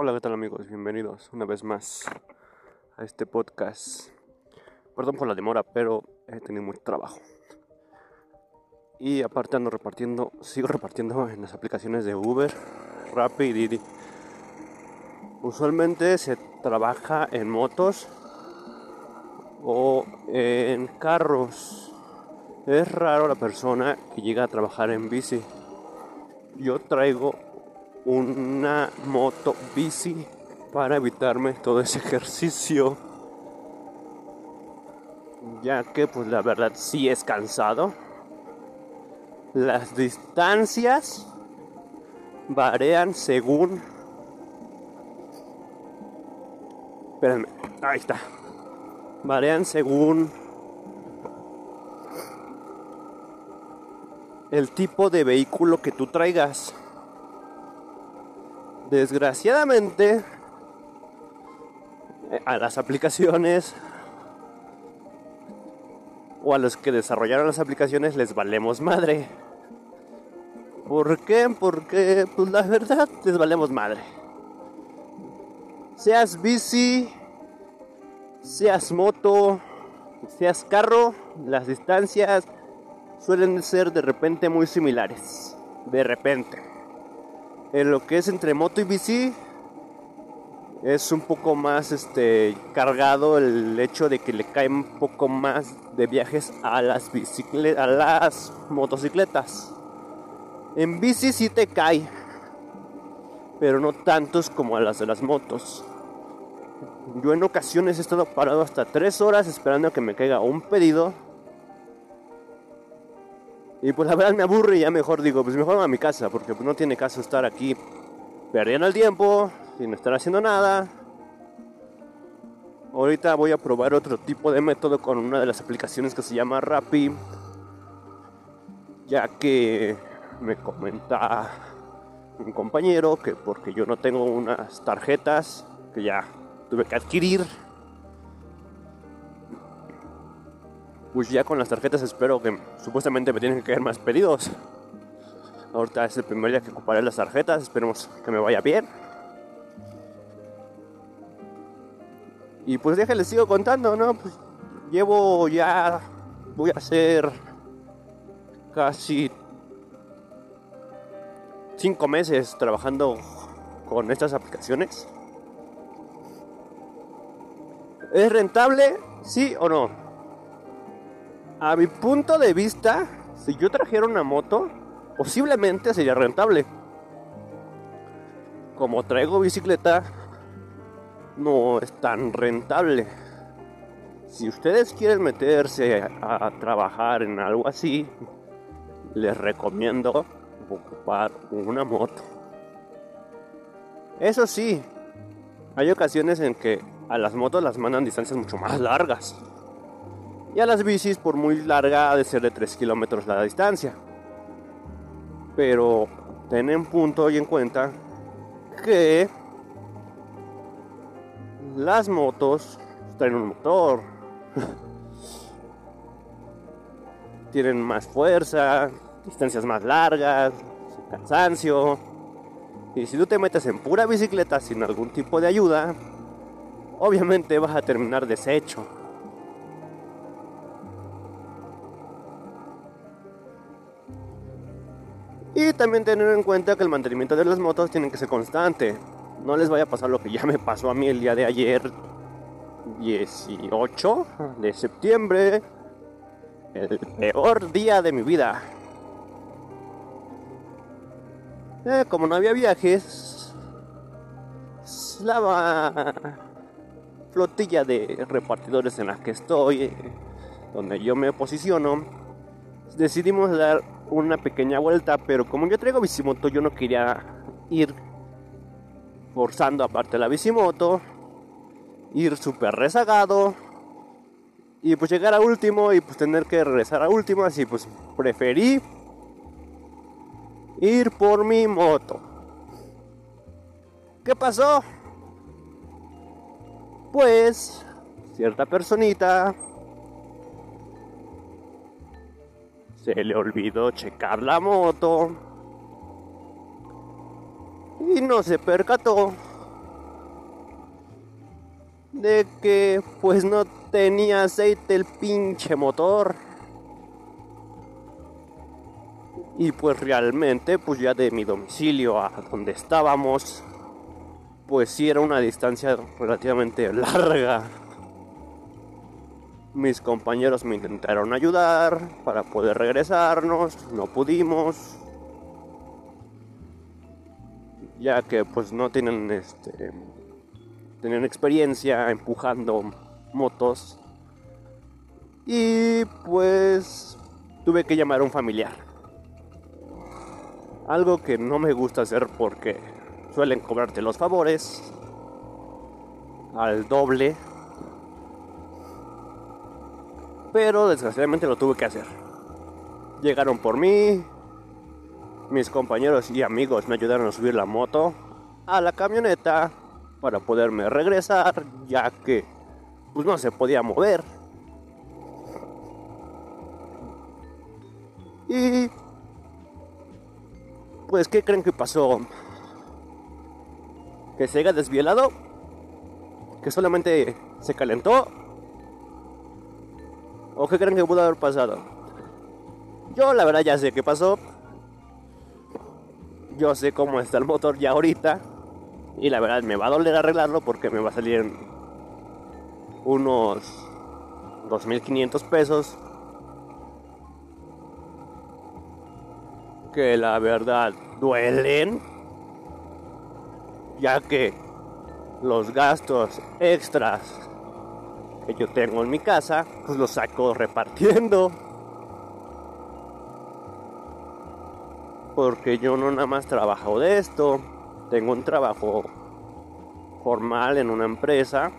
Hola, ¿qué tal amigos? Bienvenidos una vez más a este podcast. Perdón por la demora, pero he tenido mucho trabajo. Y aparte ando repartiendo, sigo repartiendo en las aplicaciones de Uber, Rappi y Didi. Usualmente se trabaja en motos o en carros. Es raro la persona que llega a trabajar en bici. Yo traigo una moto bici para evitarme todo ese ejercicio. Ya que pues la verdad sí es cansado. Las distancias varían según. Espérenme ahí está. Varían según el tipo de vehículo que tú traigas Desgraciadamente, a las aplicaciones o a los que desarrollaron las aplicaciones les valemos madre. ¿Por qué? Porque, pues la verdad, les valemos madre. Seas bici, seas moto, seas carro, las distancias suelen ser de repente muy similares. De repente en lo que es entre moto y bici es un poco más este cargado el hecho de que le cae un poco más de viajes a las bicicletas a las motocicletas. En bici sí te cae pero no tantos como a las de las motos. Yo en ocasiones he estado parado hasta tres horas esperando a que me caiga un pedido y pues la verdad me aburre y ya mejor digo, pues mejor a mi casa, porque pues no tiene caso estar aquí perdiendo el tiempo, sin estar haciendo nada. Ahorita voy a probar otro tipo de método con una de las aplicaciones que se llama Rappi, ya que me comenta un compañero que porque yo no tengo unas tarjetas que ya tuve que adquirir pues ya con las tarjetas espero que supuestamente me tienen que caer más pedidos. Ahorita es el primer día que ocuparé las tarjetas, esperemos que me vaya bien. Y pues déjenles sigo contando, ¿no? Pues llevo ya, voy a hacer casi cinco meses trabajando con estas aplicaciones. ¿Es rentable? ¿Sí o no? A mi punto de vista, si yo trajera una moto, posiblemente sería rentable. Como traigo bicicleta, no es tan rentable. Si ustedes quieren meterse a, trabajar en algo así, les recomiendo ocupar una moto. Eso sí, hay ocasiones en que a las motos las mandan distancias mucho más largas. Y a las bicis, por muy larga, ha de ser de 3 kilómetros la distancia. Pero ten en punto y en cuenta que las motos traen un motor, tienen más fuerza, distancias más largas, cansancio. Y si tú te metes en pura bicicleta sin algún tipo de ayuda, obviamente vas a terminar deshecho. Y también tener en cuenta que el mantenimiento de las motos tiene que ser constante. No les vaya a pasar lo que ya me pasó a mí el día de ayer, 18 de septiembre. El peor día de mi vida. Eh, como no había viajes, la flotilla de repartidores en la que estoy, donde yo me posiciono, decidimos dar una pequeña vuelta, pero como yo traigo bicimoto, yo no quería ir forzando aparte la bicimoto, ir súper rezagado y pues llegar a último y pues tener que regresar a último, así pues preferí ir por mi moto. ¿Qué pasó? Pues cierta personita Se le olvidó checar la moto. Y no se percató de que pues no tenía aceite el pinche motor. Y pues realmente, pues ya de mi domicilio a donde estábamos, pues sí era una distancia relativamente larga. Mis compañeros me intentaron ayudar para poder regresarnos, no pudimos. Ya que pues no tienen este tenían experiencia empujando motos. Y pues tuve que llamar a un familiar. Algo que no me gusta hacer porque suelen cobrarte los favores al doble. Pero desgraciadamente lo tuve que hacer. Llegaron por mí. Mis compañeros y amigos me ayudaron a subir la moto a la camioneta para poderme regresar, ya que pues no se podía mover. Y pues, ¿qué creen que pasó? Que se haya desvielado, que solamente se calentó, o qué creen que pudo haber pasado. Yo la verdad ya sé qué pasó. Yo sé cómo está el motor ya ahorita. Y la verdad me va a doler arreglarlo porque me va a salir unos 2.500 pesos que la verdad duelen, ya que los gastos extras que yo tengo en mi casa, pues los saco repartiendo. Porque yo no nada más trabajo de esto, tengo un trabajo formal en una empresa.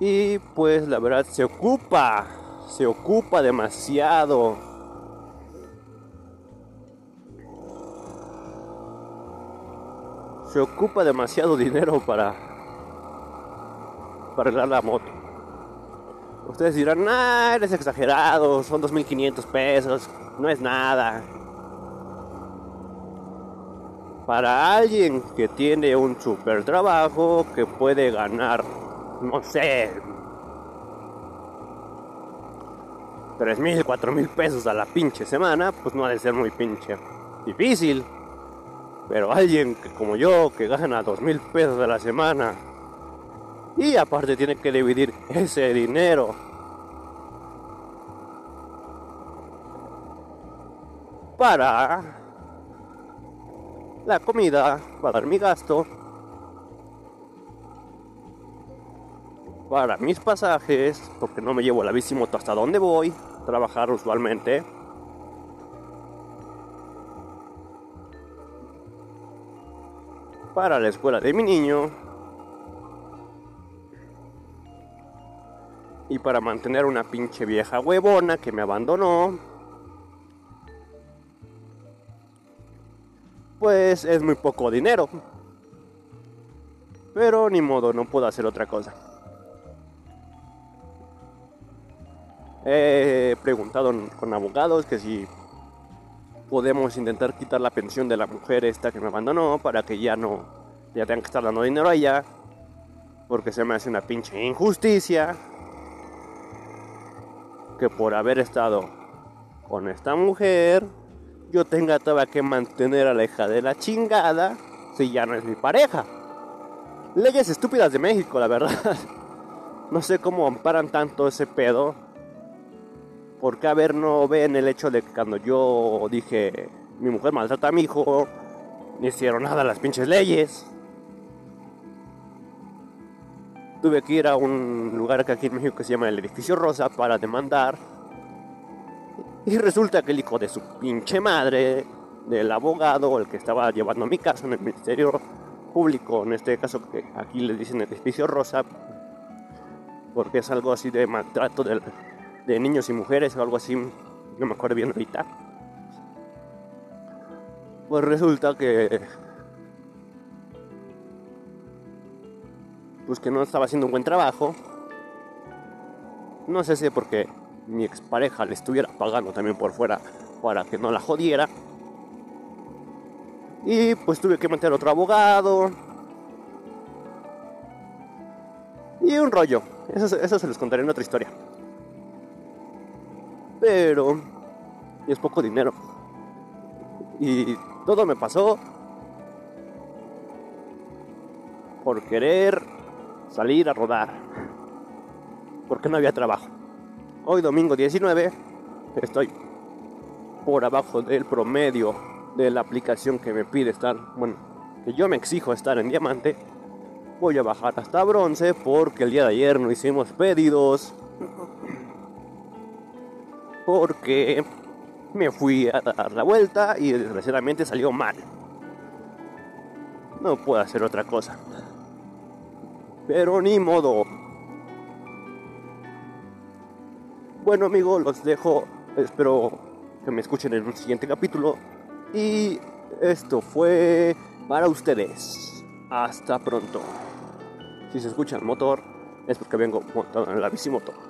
Y pues la verdad se ocupa, se ocupa demasiado se ocupa demasiado dinero para, para arreglar la moto. Ustedes dirán, ah, eres exagerado, son 2.500 pesos, no es nada. Para alguien que tiene un super trabajo, que puede ganar, no sé, 3.000, 4.000 pesos a la pinche semana, pues no ha de ser muy pinche difícil. Pero alguien que, como yo, que gana dos mil pesos a la semana y aparte tiene que dividir ese dinero. Para la comida, para mi gasto, para mis pasajes, porque no me llevo la bici moto hasta donde voy, trabajar usualmente. para la escuela de mi niño y para mantener una pinche vieja huevona que me abandonó. Pues es muy poco dinero. Pero ni modo, no puedo hacer otra cosa. He preguntado con abogados que si podemos intentar quitar la pensión de la mujer esta que me abandonó para que ya no ya tengan que estar dando dinero a ella porque se me hace una pinche injusticia que por haber estado con esta mujer yo tenga todavía que mantener a la hija de la chingada si ya no es mi pareja. Leyes estúpidas de México, la verdad. No sé cómo amparan tanto ese pedo ¿Por qué a ver no ven el hecho de que cuando yo dije mi mujer maltrata a mi hijo, no hicieron nada las pinches leyes? Tuve que ir a un lugar que aquí en México que se llama el Edificio Rosa para demandar. Y resulta que el hijo de su pinche madre, del abogado, el que estaba llevando mi caso en el Ministerio Público, en este caso que aquí le dicen Edificio Rosa, porque es algo así de maltrato del de niños y mujeres o algo así, no me acuerdo bien ahorita. Pues resulta que pues que no estaba haciendo un buen trabajo. No sé si porque mi expareja le estuviera pagando también por fuera para que no la jodiera. Y pues tuve que meter otro abogado. Y un rollo. Eso, eso se los contaré en otra historia. Pero es poco dinero. Y todo me pasó por querer salir a rodar. Porque no había trabajo. Hoy domingo 19 estoy por abajo del promedio de la aplicación que me pide estar, bueno, que yo me exijo estar en diamante. Voy a bajar hasta bronce porque el día de ayer no hicimos pedidos. Porque me fui a dar la vuelta y desgraciadamente salió mal. No puedo hacer otra cosa. Pero ni modo. Bueno amigos, los dejo. Espero que me escuchen en un siguiente capítulo. Y esto fue para ustedes. Hasta pronto. Si se escucha el motor, es porque vengo montado en la bicimoto.